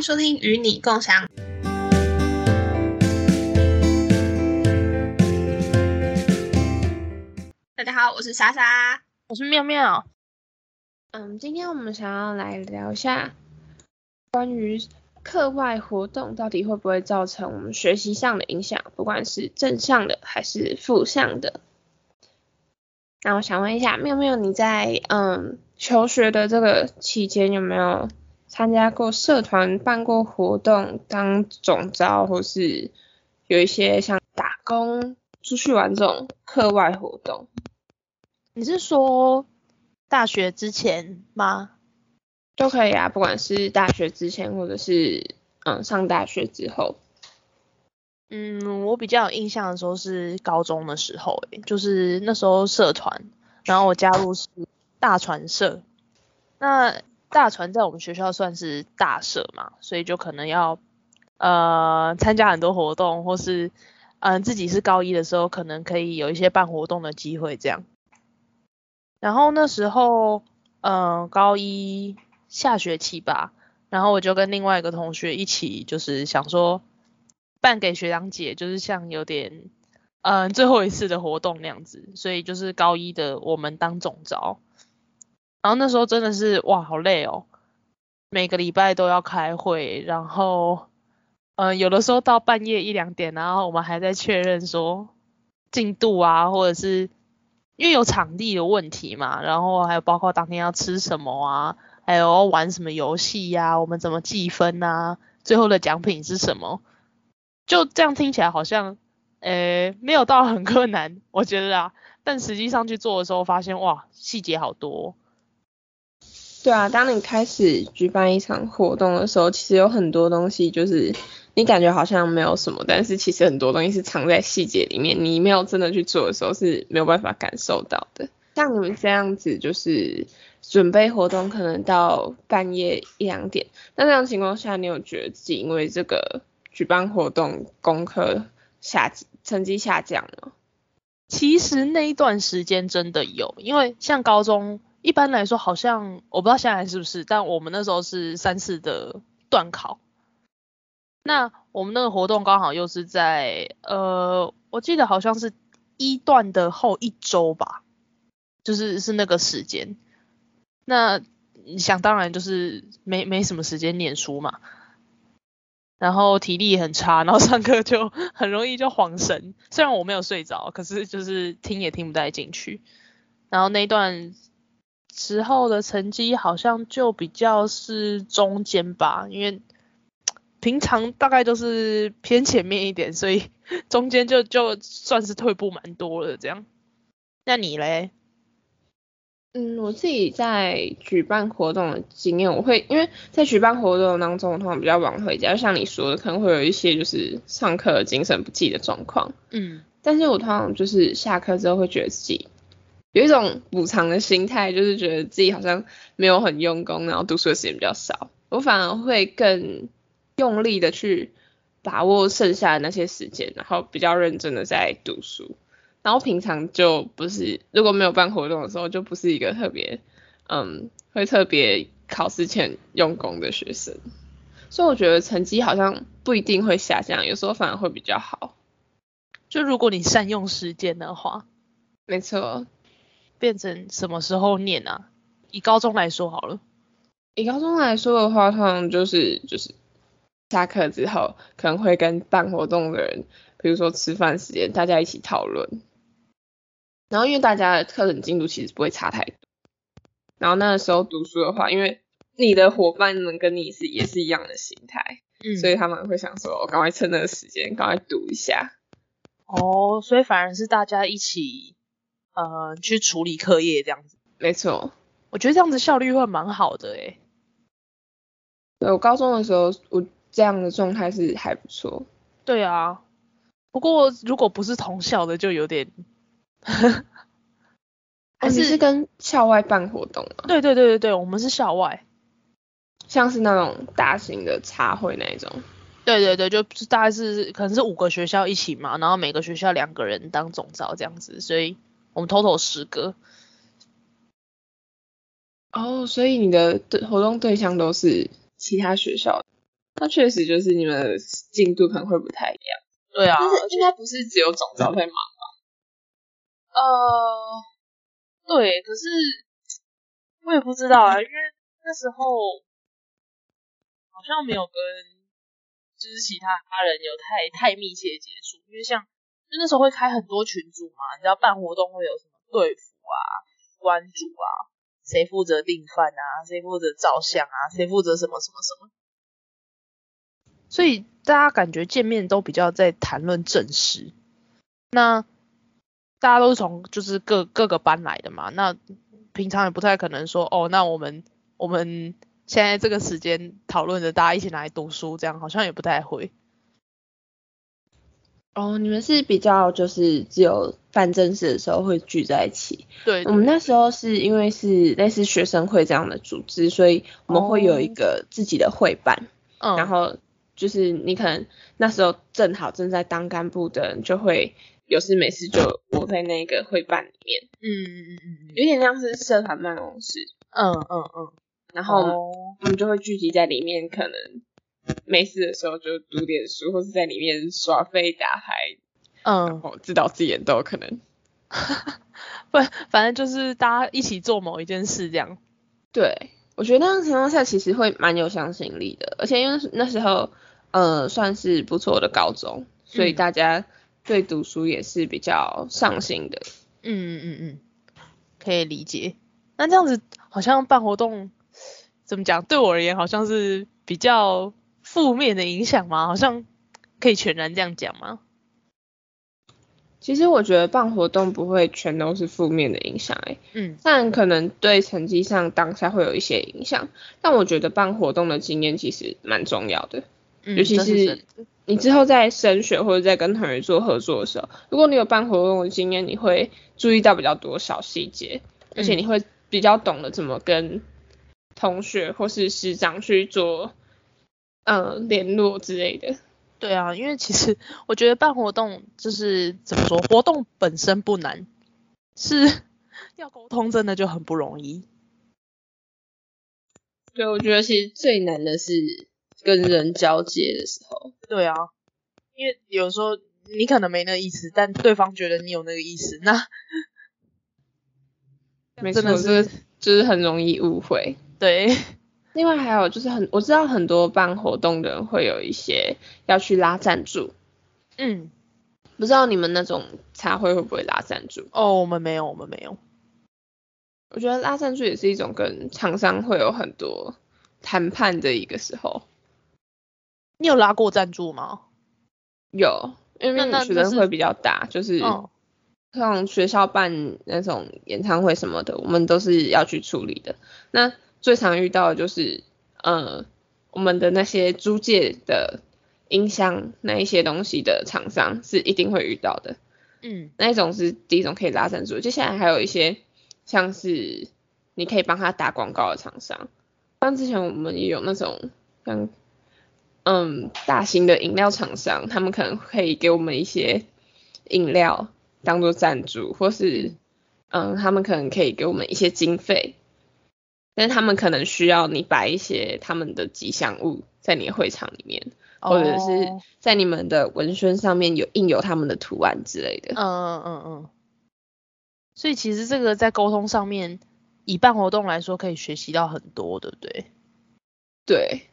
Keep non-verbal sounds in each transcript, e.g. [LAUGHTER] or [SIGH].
迎收听与你共享。大家好，我是莎莎，我是妙妙。嗯，今天我们想要来聊一下关于课外活动到底会不会造成我们学习上的影响，不管是正向的还是负向的。那我想问一下，妙妙，你在嗯求学的这个期间有没有参加过社团、办过活动、当总招，或是有一些像打工、出去玩这种课外活动？你是说大学之前吗？都可以啊，不管是大学之前，或者是嗯上大学之后。嗯，我比较有印象的时候是高中的时候，欸，就是那时候社团，然后我加入是大传社。那大船在我们学校算是大社嘛，所以就可能要呃参加很多活动，或是嗯、自己是高一的时候，可能可以有一些办活动的机会这样。然后那时候嗯、高一下学期吧，然后我就跟另外一个同学一起，就是想说。办给学长姐，就是像有点，嗯、最后一次的活动那样子，所以就是高一的我们当总召，然后那时候真的是哇，好累哦，每个礼拜都要开会，然后，嗯、有的时候到半夜一两点，然后我们还在确认说进度啊，或者是因为有场地的问题嘛，然后还有包括当天要吃什么啊，还有玩什么游戏呀，我们怎么计分啊，最后的奖品是什么？就这样听起来好像，呃，没有到很困难，我觉得啊，但实际上去做的时候，发现哇，细节好多。对啊，当你开始举办一场活动的时候，其实有很多东西，就是你感觉好像没有什么，但是其实很多东西是藏在细节里面，你没有真的去做的时候是没有办法感受到的。像你们这样子，就是准备活动可能到半夜一两点，那这样情况下，你有觉得自己因为这个？举办活动，功课下成绩下降了。其实那一段时间真的有，因为像高中一般来说，好像我不知道现在是不是，但我们那时候是三次的段考。那我们那个活动刚好又是在呃，我记得好像是一段的后一周吧，就是是那个时间。那想当然就是没没什么时间念书嘛。然后体力很差，然后上课就 [LAUGHS] 很容易就恍神。虽然我没有睡着，可是就是听也听不太进去。然后那段时候的成绩好像就比较是中间吧，因为平常大概都是偏前面一点，所以 [LAUGHS] 中间就就算是退步蛮多了这样。那你嘞？嗯，我自己在举办活动的经验，我会因为在举办活动当中，我通常比较晚回家，就像你说的，可能会有一些就是上课精神不济的状况。嗯，但是我通常就是下课之后会觉得自己有一种补偿的心态，就是觉得自己好像没有很用功，然后读书的时间比较少，我反而会更用力的去把握剩下的那些时间，然后比较认真的在读书。然后平常就不是，如果没有办活动的时候，就不是一个特别，嗯，会特别考试前用功的学生。所以我觉得成绩好像不一定会下降，有时候反而会比较好。就如果你善用时间的话，没错。变成什么时候念啊？以高中来说好了。以高中来说的话，通常就是就是下课之后，可能会跟办活动的人，比如说吃饭时间，大家一起讨论。然后因为大家的课程进度其实不会差太多，然后那个时候读书的话，因为你的伙伴们跟你是也是一样的心态，嗯，所以他们会想说，我赶快趁那个时间赶快读一下。哦，所以反而是大家一起，呃，去处理课业这样子。没错，我觉得这样子效率会蛮好的诶。对，我高中的时候，我这样的状态是还不错。对啊，不过如果不是同校的，就有点。[LAUGHS] 还是，是跟校外办活动啊？对对对对对，我们是校外，像是那种大型的茶会那一种。对对对，就大概是可能是五个学校一起嘛，然后每个学校两个人当总召这样子，所以我们 total 十个。哦，所以你的对活动对象都是其他学校的？那确实就是你们的进度可能会不太一样。对啊，但是应该不是只有总招在忙吧？呃，对，可是我也不知道啊，因为那时候好像没有跟就是其他他人有太太密切接触，因为像就那时候会开很多群组嘛，你知道办活动会有什么队服啊、关主啊，谁负责订饭啊，谁负责照相啊，谁负责什么什么什么。所以大家感觉见面都比较在谈论正事，那大家都是从就是各各个班来的嘛，那平常也不太可能说哦，那我们我们现在这个时间讨论的大家一起来读书，这样好像也不太会。哦，你们是比较就是只有办正事的时候会聚在一起。对，对，我们那时候是因为是类似学生会这样的组织，所以我们会有一个自己的会办，哦、然后。就是你可能那时候正好正在当干部的人，就会有事没事就窝在那个会办里面。嗯嗯嗯嗯，有点像是社团办公室。嗯嗯嗯。然后我们就会聚集在里面，可能没事的时候就读点书，或是在里面耍废打牌。嗯。然后自导自演都有可能。[LAUGHS] 不，反正就是大家一起做某一件事这样。对，我觉得那样情况下其实会蛮有向心力的，而且因为那时候。呃，算是不错的高中，所以大家对读书也是比较上心的。嗯嗯嗯嗯，可以理解。那这样子好像办活动，怎么讲？对我而言好像是比较负面的影响吗？好像可以全然这样讲吗？其实我觉得办活动不会全都是负面的影响，欸，嗯，但可能对成绩上当下会有一些影响。但我觉得办活动的经验其实蛮重要的。尤其是你之后在升学或者在跟同学做合作的时候，如果你有办活动的经验，你会注意到比较多小细节，而且你会比较懂得怎么跟同学或是师长去做呃联络之类的。对啊，因为其实我觉得办活动就是怎么说，活动本身不难，是要沟通真的就很不容易。对，我觉得其实最难的是。跟人交接的时候，对啊，因为有时候你可能没那个意思，但对方觉得你有那个意思，那没错，就是就是很容易误会。对，另外还有就是很我知道很多办活动的人会有一些要去拉赞助，嗯，不知道你们那种茶会会不会拉赞助？哦，我们没有，我们没有。我觉得拉赞助也是一种跟厂商会有很多谈判的一个时候。你有拉过赞助吗？有，因为学生会比较大，就是像学校办那种演唱会什么的，我们都是要去处理的。那最常遇到的就是，呃，我们的那些租借的音箱那一些东西的厂商是一定会遇到的。嗯，那一种是第一种可以拉赞助，接下来还有一些像是你可以帮他打广告的厂商，像之前我们也有那种像。嗯，大型的饮料厂商，他们可能可以给我们一些饮料当做赞助，或是嗯，他们可能可以给我们一些经费，但是他们可能需要你摆一些他们的吉祥物在你的会场里面，或者是在你们的文宣上面有印有他们的图案之类的。嗯嗯嗯嗯。所以其实这个在沟通上面，以办活动来说，可以学习到很多，对不对？对。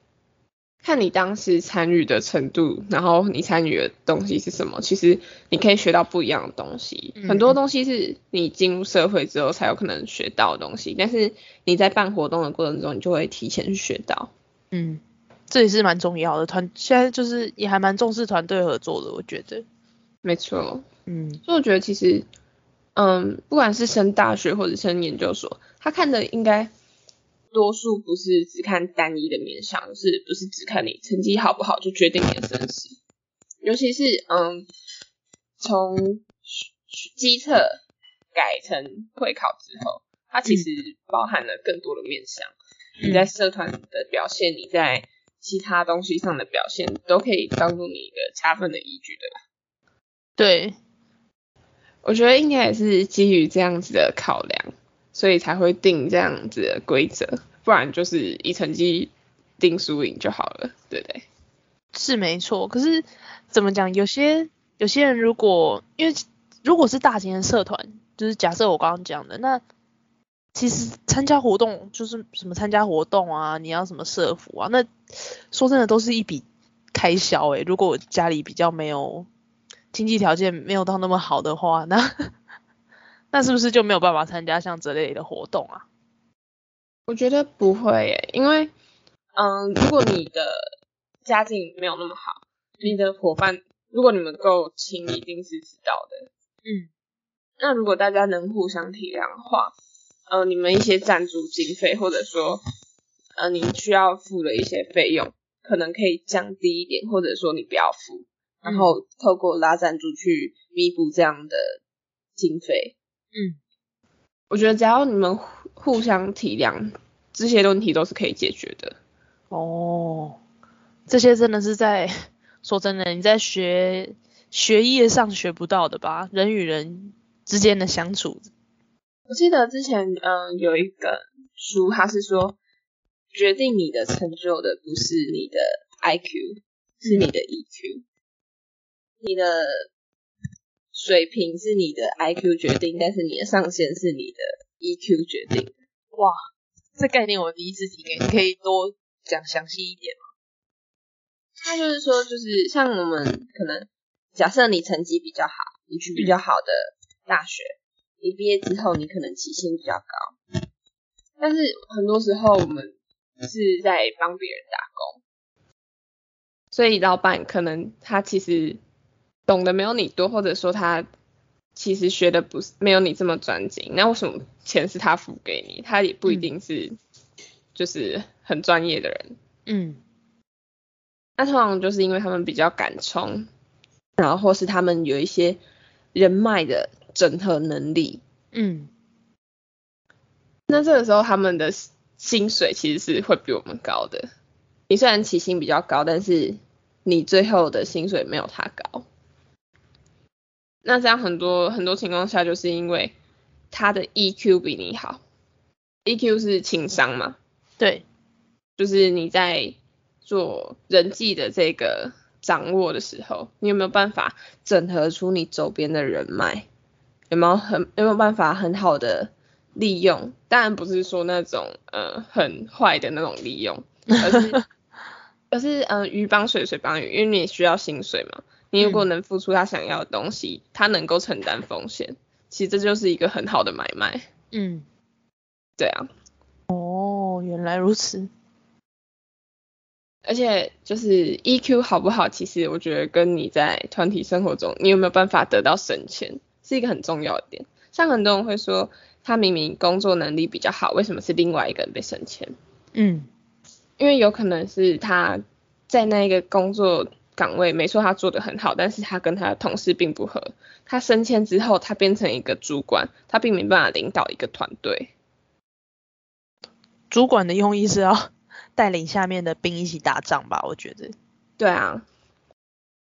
看你当时参与的程度，然后你参与的东西是什么，其实你可以学到不一样的东西。嗯、很多东西是你进入社会之后才有可能学到的东西，但是你在办活动的过程中，你就会提前去学到。嗯，这也是蛮重要的。团现在就是也还蛮重视团队合作的，我觉得。没错。嗯，所以我觉得其实，嗯，不管是升大学或者升研究所，他看的应该。多数不是只看单一的面向，是不是只看你成绩好不好就决定你的生死？尤其是嗯，从基测改成会考之后，它其实包含了更多的面向。嗯、你在社团的表现，你在其他东西上的表现，都可以当做你一个加分的依据对吧。对，我觉得应该也是基于这样子的考量。所以才会定这样子的规则，不然就是以成绩定输赢就好了，对不对？是没错，可是怎么讲？有些有些人如果因为如果是大型的社团，就是假设我刚刚讲的，那其实参加活动就是什么参加活动啊，你要什么社服啊，那说真的都是一笔开销诶、如果家里比较没有经济条件没有到那么好的话，那那是不是就没有办法参加像这类的活动啊？我觉得不会诶、欸，因为嗯，如果你的家境没有那么好，你的伙伴如果你们够亲，一定是知道的。嗯，那如果大家能互相体谅的话，呃，你们一些赞助经费，或者说呃你需要付的一些费用，可能可以降低一点，或者说你不要付，然后透过拉赞助去弥补这样的经费。嗯，我觉得只要你们互相体谅，这些问题都是可以解决的。哦，这些真的是在说真的，你在学学业上学不到的吧？人与人之间的相处。我记得之前嗯、呃、有一个书，它是说决定你的成就的不是你的 IQ，是你的 EQ。你的水平是你的 IQ 决定，但是你的上限是你的 EQ 决定。哇，这概念我第一次听诶，你可以多。讲详细一点吗？他就是说，就是像我们可能假设你成绩比较好，你去比较好的大学，你毕业之后你可能起薪比较高，但是很多时候我们是在帮别人打工，所以老板可能他其实懂得没有你多，或者说他其实学的不是没有你这么专精，那为什么钱是他付给你？他也不一定是。就是很专业的人，嗯，那通常就是因为他们比较敢冲，然后或是他们有一些人脉的整合能力，嗯，那这个时候他们的薪水其实是会比我们高的。你虽然起薪比较高，但是你最后的薪水没有他高。那这样很多很多情况下，就是因为他的 EQ 比你好，EQ 是情商嘛。对，就是你在做人际的这个掌握的时候，你有没有办法整合出你周边的人脉？有没有很有没有办法很好的利用？当然不是说那种呃很坏的那种利用，而是 [LAUGHS] 而是嗯、呃、鱼帮水水帮鱼，因为你也需要薪水嘛。你如果能付出他想要的东西，嗯、他能够承担风险，其实这就是一个很好的买卖。嗯，对啊。哦，原来如此。而且就是 EQ 好不好，其实我觉得跟你在团体生活中，你有没有办法得到升迁，是一个很重要的点。像很多人会说，他明明工作能力比较好，为什么是另外一个人被升迁？嗯，因为有可能是他在那一个工作岗位，没错，他做的很好，但是他跟他的同事并不合。他升迁之后，他变成一个主管，他并没办法领导一个团队。主管的用意是要 [LAUGHS] 带领下面的兵一起打仗吧？我觉得。对啊，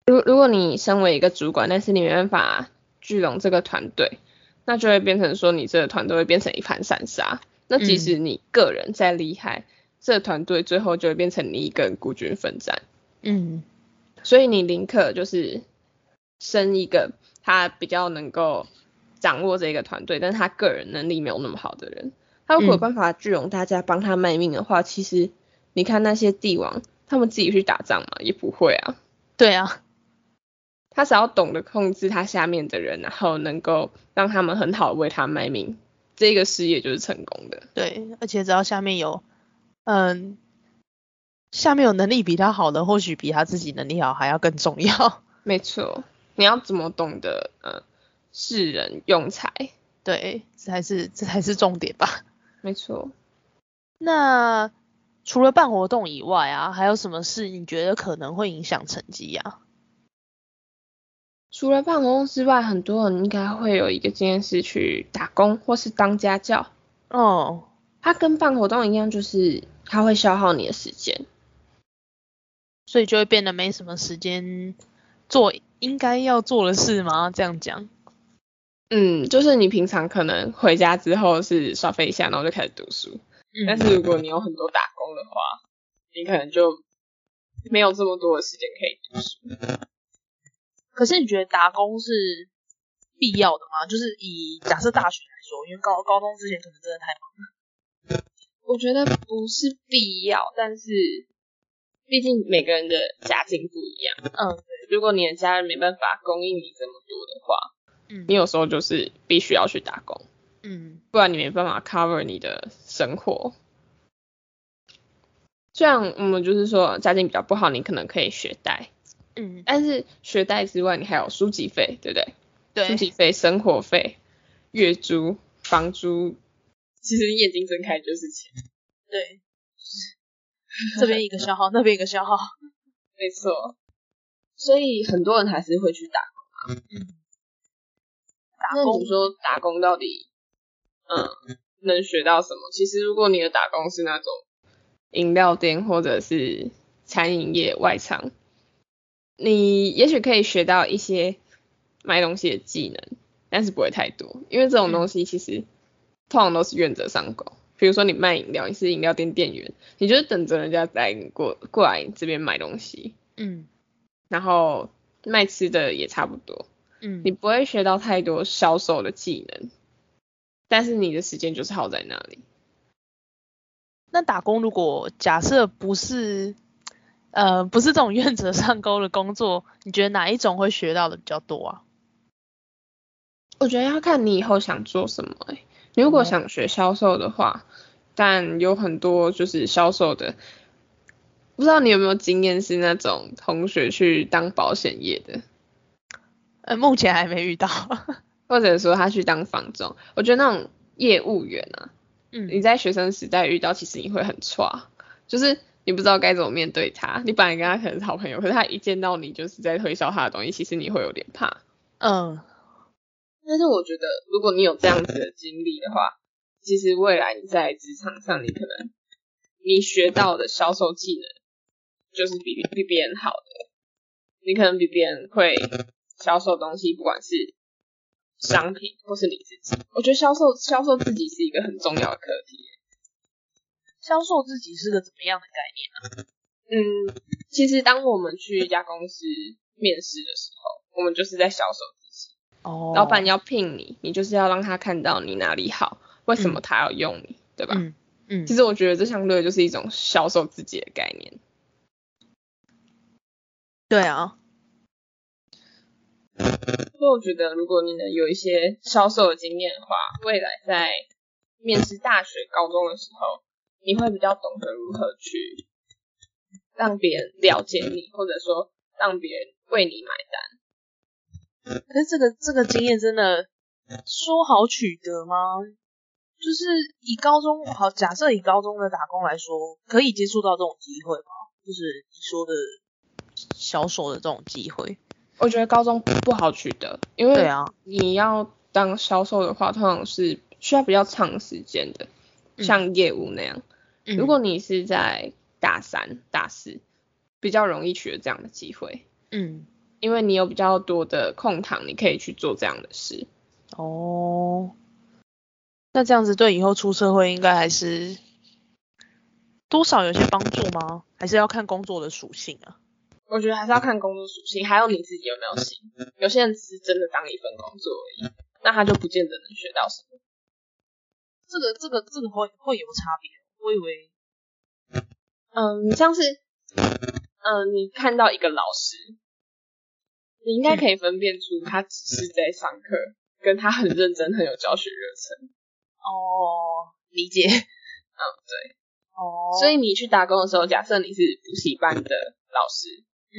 如如果你身为一个主管，但是你没办法聚拢这个团队，那就会变成说你这个团队会变成一盘散沙。那即使你个人再厉害，嗯、这个团队最后就会变成你一个人孤军奋战。嗯。所以你宁可就是生一个他比较能够掌握这个团队，但是他个人能力没有那么好的人。他如果有办法聚拢大家帮他卖命的话，其实你看那些帝王，他们自己去打仗嘛，也不会啊。对啊，他只要懂得控制他下面的人，然后能够让他们很好为他卖命，这个事业就是成功的。对，而且只要下面有，嗯，下面有能力比他好的，或许比他自己能力好还要更重要。[LAUGHS] 没错，你要怎么懂得，呃，识人用才？对，这才是这才是重点吧。没错，那除了办活动以外啊，还有什么事你觉得可能会影响成绩呀？除了办活动之外，很多人应该会有一个经验是去打工或是当家教。哦，它跟办活动一样，就是它会消耗你的时间，所以就会变得没什么时间做应该要做的事吗？这样讲。嗯，就是你平常可能回家之后是刷废一下，然后就开始读书。嗯。但是如果你有很多打工的话，你可能就没有这么多的时间可以读书。可是你觉得打工是必要的吗？就是以假设大学来说，因为高高中之前可能真的太忙了。我觉得不是必要，但是毕竟每个人的家境不一样。嗯，对。如果你的家人没办法供应你这么多的话，嗯，你有时候就是必须要去打工。嗯，不然你没办法 cover 你的生活。虽然我们就是说家境比较不好，你可能可以学贷。嗯，但是学贷之外，你还有书籍费，对不对？对。书籍费、生活费、月租、房租，其实眼睛睁开就是钱。对，就是 [LAUGHS] 这边一个消耗，那边一个消耗。没错。所以很多人还是会去打工啊。嗯。打工，你说打工到底，嗯，能学到什么？其实如果你的打工是那种饮料店或者是餐饮业外场。你也许可以学到一些卖东西的技能，但是不会太多，因为这种东西其实通常都是愿者上钩。比如说你卖饮料，你是饮料店店员，你就是等着人家来过过来这边买东西，嗯，然后卖吃的也差不多，嗯，你不会学到太多销售的技能，但是你的时间就是耗在那里。那打工如果假设不是。呃，不是这种愿者上钩的工作，你觉得哪一种会学到的比较多啊？我觉得要看你以后想做什么欸。你如果想学销售的话，嗯，但有很多就是销售的，不知道你有没有经验是那种同学去当保险业的？呃，目前还没遇到。[LAUGHS] 或者说他去当房仲，我觉得那种业务员啊，嗯，你在学生时代遇到，其实你会很挫，就是。你不知道该怎么面对他，你本来跟他可能是好朋友，可是他一见到你就是在推销他的东西，其实你会有点怕。嗯，但是我觉得如果你有这样子的经历的话，其实未来你在职场上，你可能你学到的销售技能就是比比别人好的，你可能比别人会销售东西，不管是商品或是你自己。我觉得销售销售自己是一个很重要的课题。销售自己是个怎么样的概念呢？啊？嗯，其实当我们去一家公司面试的时候，我们就是在销售自己。哦。老板要聘你，你就是要让他看到你哪里好，为什么他要用你，嗯、对吧？嗯嗯。其实我觉得这相对就是一种销售自己的概念。对啊。所以我觉得，如果你能有一些销售的经验的话，未来在面试大学、高中的时候。你会比较懂得如何去让别人了解你，或者说让别人为你买单。可是这个这个经验真的说好取得吗？就是以高中好，假设以高中的打工来说，可以接触到这种机会吗？就是你说的销售的这种机会，我觉得高中不好取得，因为对啊，你要当销售的话，通常是需要比较长时间的，像业务那样。嗯如果你是在大三、大四，比较容易取得这样的机会，嗯，因为你有比较多的空档，你可以去做这样的事。哦，那这样子对以后出社会应该还是多少有些帮助吗？还是要看工作的属性啊？我觉得还是要看工作属性，还有你自己有没有心。有些人只是真的当一份工作而已，那他就不见得能学到什么。这个、这个、这个会会有差别。我以为，嗯，像是，嗯，你看到一个老师，你应该可以分辨出他只是在上课，跟他很认真、很有教学热忱。哦，理解。嗯，对。哦。所以你去打工的时候，假设你是补习班的老师，嗯，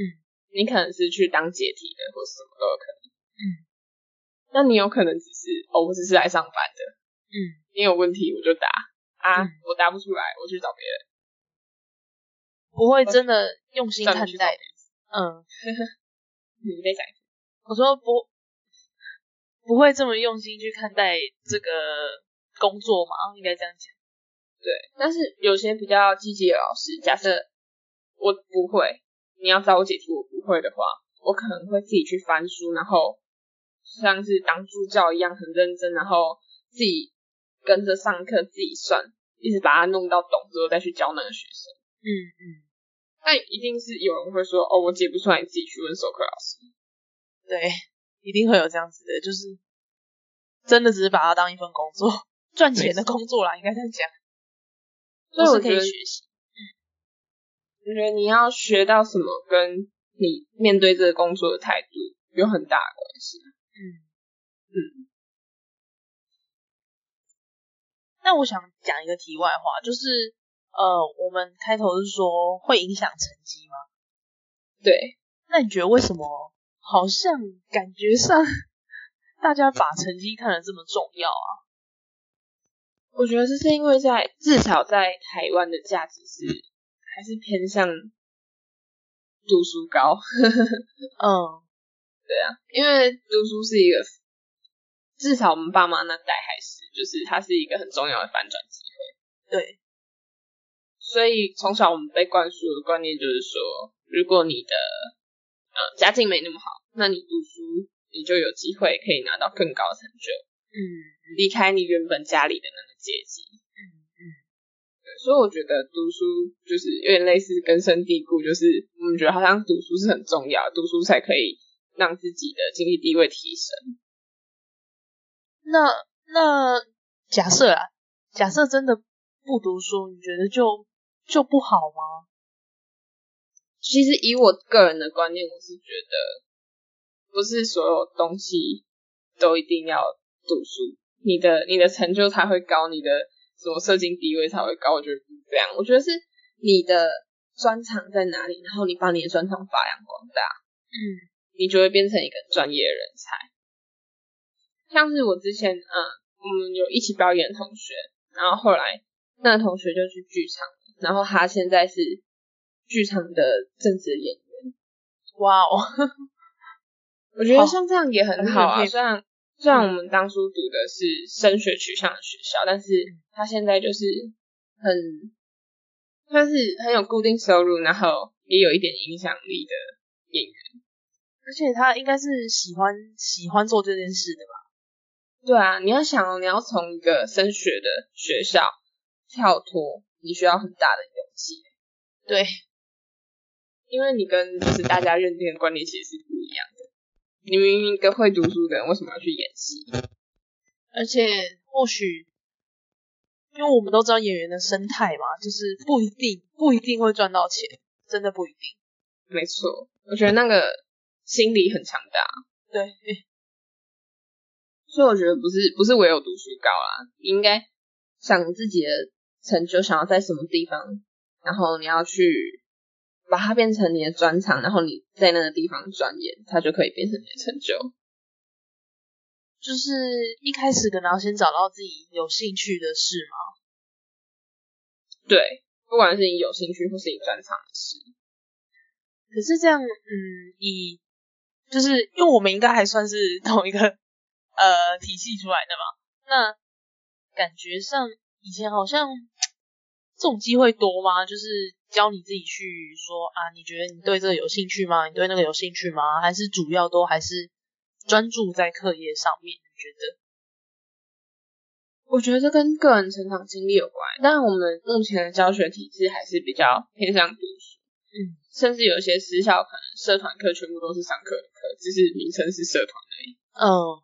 你可能是去当解题的，或什么都有可能。嗯。那你有可能只是，哦，我只是来上班的。嗯。你有问题我就答。啊、嗯，我答不出来，我去找别人。不会真的用心看待。嗯，[LAUGHS] 你再讲一次。我说不，不会这么用心去看待这个工作吗？应该这样讲。对，但是有些比较积极的老师，假设我不会，你要找我解题，我不会的话，我可能会自己去翻书，然后像是当助教一样很认真，然后自己。跟着上课自己算，一直把它弄到懂之后再去教那个学生。嗯嗯。但一定是有人会说，哦，我解不出来，你自己去问授课老师。对，一定会有这样子的，就是真的只是把它当一份工作，[LAUGHS] 赚钱的工作啦，应该这样讲。所以我可以学习。嗯，我觉得你要学到什么，跟你面对这个工作的态度有很大的关系。嗯嗯。那我想讲一个题外话，就是。呃，我们开头是说会影响成绩吗？对，那你觉得为什么好像感觉上大家把成绩看得这么重要啊？我觉得这是因为在至少在台湾的价值是还是偏向读书高。嗯，[LAUGHS] 对啊，因为读书是一个至少我们爸妈那代还是就是它是一个很重要的翻转机会。对。所以从小我们被灌输的观念就是说，如果你的呃家境没那么好，那你读书你就有机会可以拿到更高的成就，嗯，离开你原本家里的那个阶级，嗯嗯，对，所以我觉得读书就是有点类似根深蒂固，就是我们觉得好像读书是很重要，读书才可以让自己的经济地位提升。那那假设啊，假设真的不读书，你觉得就？就不好吗？其实以我个人的观念，我是觉得不是所有东西都一定要读书，你的你的成就才会高，你的什么社经地位才会高。我觉得不是这样，我觉得是你的专长在哪里，然后你把你的专长发扬光大，嗯，你就会变成一个专业人才。像是我之前，嗯，我们有一起表演的同学，然后后来那个同学就去剧场。然后他现在是剧场的正职演员，哇哦！我觉得像这样也很好啊。虽然虽然我们当初读的是升学取向的学校，但是他现在就是很算是很有固定收入，然后也有一点影响力的演员。而且他应该是喜欢喜欢做这件事的吧？对啊，你要想哦，你要从一个升学的学校跳脱。你需要很大的勇气，对，因为你跟就是大家认定的观念其实是不一样的。你明明一个会读书的人，为什么要去演戏？而且或许，因为我们都知道演员的生态嘛，就是不一定不一定会赚到钱，真的不一定。没错，我觉得那个心理很强大。对，所以我觉得不是不是唯有读书高啊，你应该想自己的。成就想要在什么地方，然后你要去把它变成你的专长，然后你在那个地方钻研，它就可以变成你的成就。就是一开始可能要先找到自己有兴趣的事吗？对，不管是你有兴趣或是你专长的事。可是这样，嗯，以就是因为我们应该还算是同一个呃体系出来的嘛，那感觉上。以前好像这种机会多吗？就是教你自己去说啊，你觉得你对这个有兴趣吗？你对那个有兴趣吗？还是主要都还是专注在课业上面？你觉得？我觉得这跟个人成长经历有关，但我们目前的教学体制还是比较偏向读书，嗯，甚至有些私校可能社团课全部都是上课的课，只是名称是社团而已。嗯，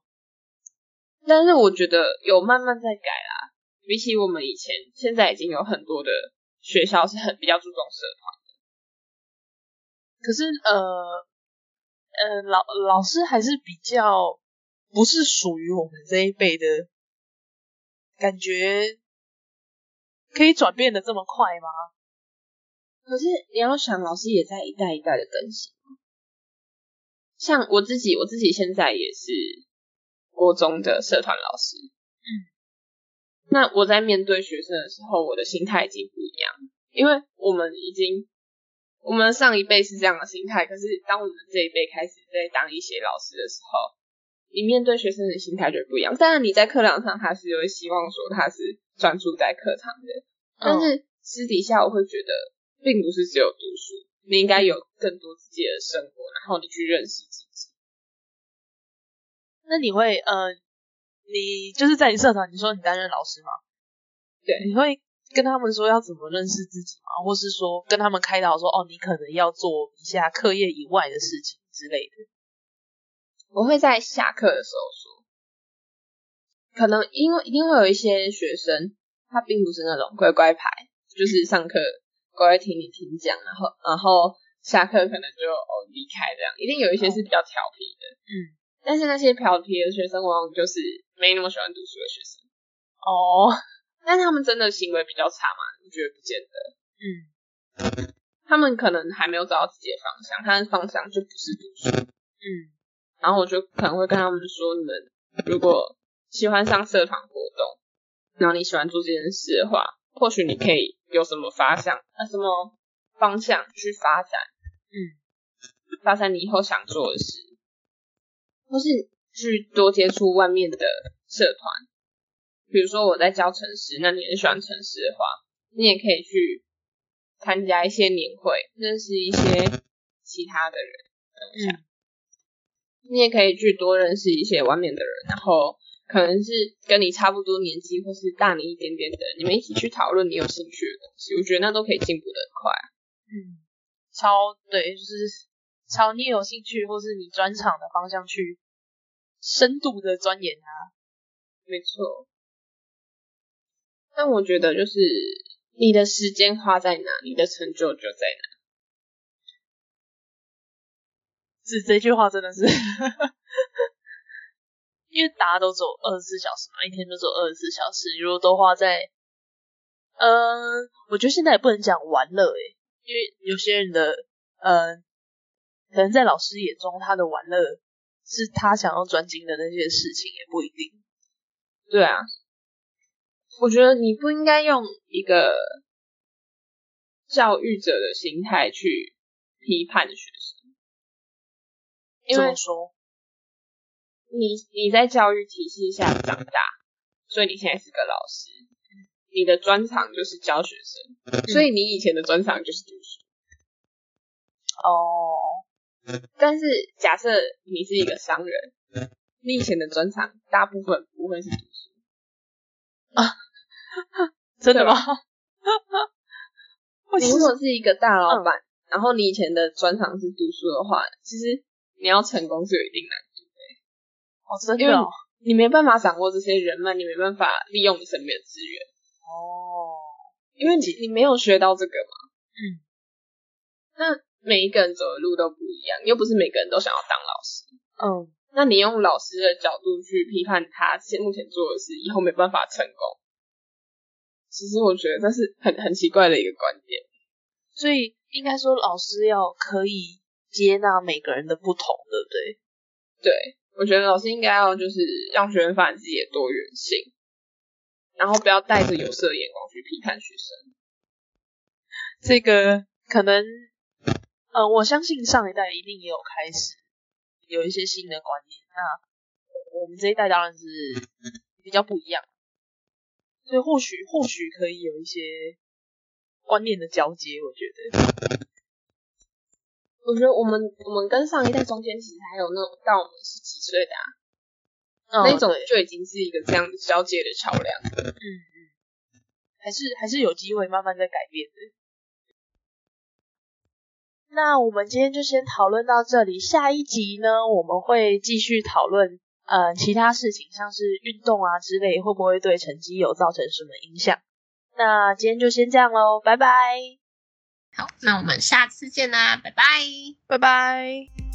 但是我觉得有慢慢在改啦。比起我们以前，现在已经有很多的学校是很比较注重社团的。可是，呃，呃，老老师还是比较不是属于我们这一辈的，感觉可以转变的这么快吗？可是你要想，老师也在一代一代的更新。像我自己，我自己现在也是国中的社团老师。那我在面对学生的时候，我的心态已经不一样，因为我们已经，我们上一辈是这样的心态，可是当我们这一辈开始在当一些老师的时候，你面对学生的心态就不一样。当然你在课堂上还是有希望说他是专注在课堂的，但是私底下我会觉得，并不是只有读书，你应该有更多自己的生活，然后你去认识自己。那你会呃？你就是在你社团，你说你担任老师吗？对，你会跟他们说要怎么认识自己吗？或是说跟他们开导说，哦，你可能要做一下课业以外的事情之类的。我会在下课的时候说，可能因为一定会有一些学生，他并不是那种乖乖牌，就是上课乖乖听你听讲，然后然后下课可能就哦离开这样。一定有一些是比较调皮的，嗯，但是那些调皮的学生往往就是没那么喜欢读书的学生。哦，[LAUGHS] 但他们真的行为比较差吗？我觉得不见得。嗯，他们可能还没有找到自己的方向，他的方向就不是读书。嗯。然后我就可能会跟他们说，你们如果喜欢上社团活动，然后你喜欢做这件事的话，或许你可以有什么方向，呃，什么方向去发展，嗯，发展你以后想做的事，或是去多接触外面的社团，比如说我在教程式，那你很喜欢程式的话，你也可以去参加一些年会，认识一些其他的人，等一下。嗯你也可以去多认识一些外面的人，然后可能是跟你差不多年纪或是大你一点点的，你们一起去讨论你有兴趣的东西，我觉得那都可以进步的很快啊。嗯，超对，就是朝你有兴趣或是你专长的方向去深度的钻研它。没错。但我觉得就是你的时间花在哪，你的成就就在哪。是这句话真的是，[LAUGHS] 因为大家都走二十四小时嘛，一天都走二十四小时，如果都花在，嗯，我觉得现在也不能讲玩乐诶，因为有些人的，嗯，可能在老师眼中，他的玩乐是他想要专精的那些事情，也不一定。对啊，我觉得你不应该用一个教育者的心态去批判学生。因为说，你你在教育体系下长大，所以你现在是个老师，你的专长就是教学生，所以你以前的专长就是读书。哦，但是假设你是一个商人，你以前的专长大部分不会是读书啊？[LAUGHS] 真的吗？你如果是一个大老板，嗯、然后你以前的专长是读书的话，其实。你要成功是有一定难度的，哦，真的哦，你没办法掌握这些人脉，你没办法利用你身边的资源，哦，因为你你没有学到这个嘛，嗯，那每一个人走的路都不一样，又不是每个人都想要当老师，嗯，那你用老师的角度去批判他现目前做的事，以后没办法成功，其实我觉得这是很很奇怪的一个观点，所以应该说老师要可以。接纳每个人的不同，对不对？对，我觉得老师应该要就是让学生发展自己的多元性，然后不要带着有色的眼光去批判学生。这个可能，呃，我相信上一代一定也有开始有一些新的观念，那我们这一代当然是比较不一样，所以或许或许可以有一些观念的交接，我觉得。我觉得我们我们跟上一代中间其实还有那种到我们十几岁的啊，嗯、那种就已经是一个这样交接的桥梁。嗯嗯，还是还是有机会慢慢在改变的。那我们今天就先讨论到这里，下一集呢，我们会继续讨论呃其他事情，像是运动啊之类，会不会对成绩有造成什么影响？那今天就先这样喽，拜拜。好，那我们下次见啦，拜拜，拜拜。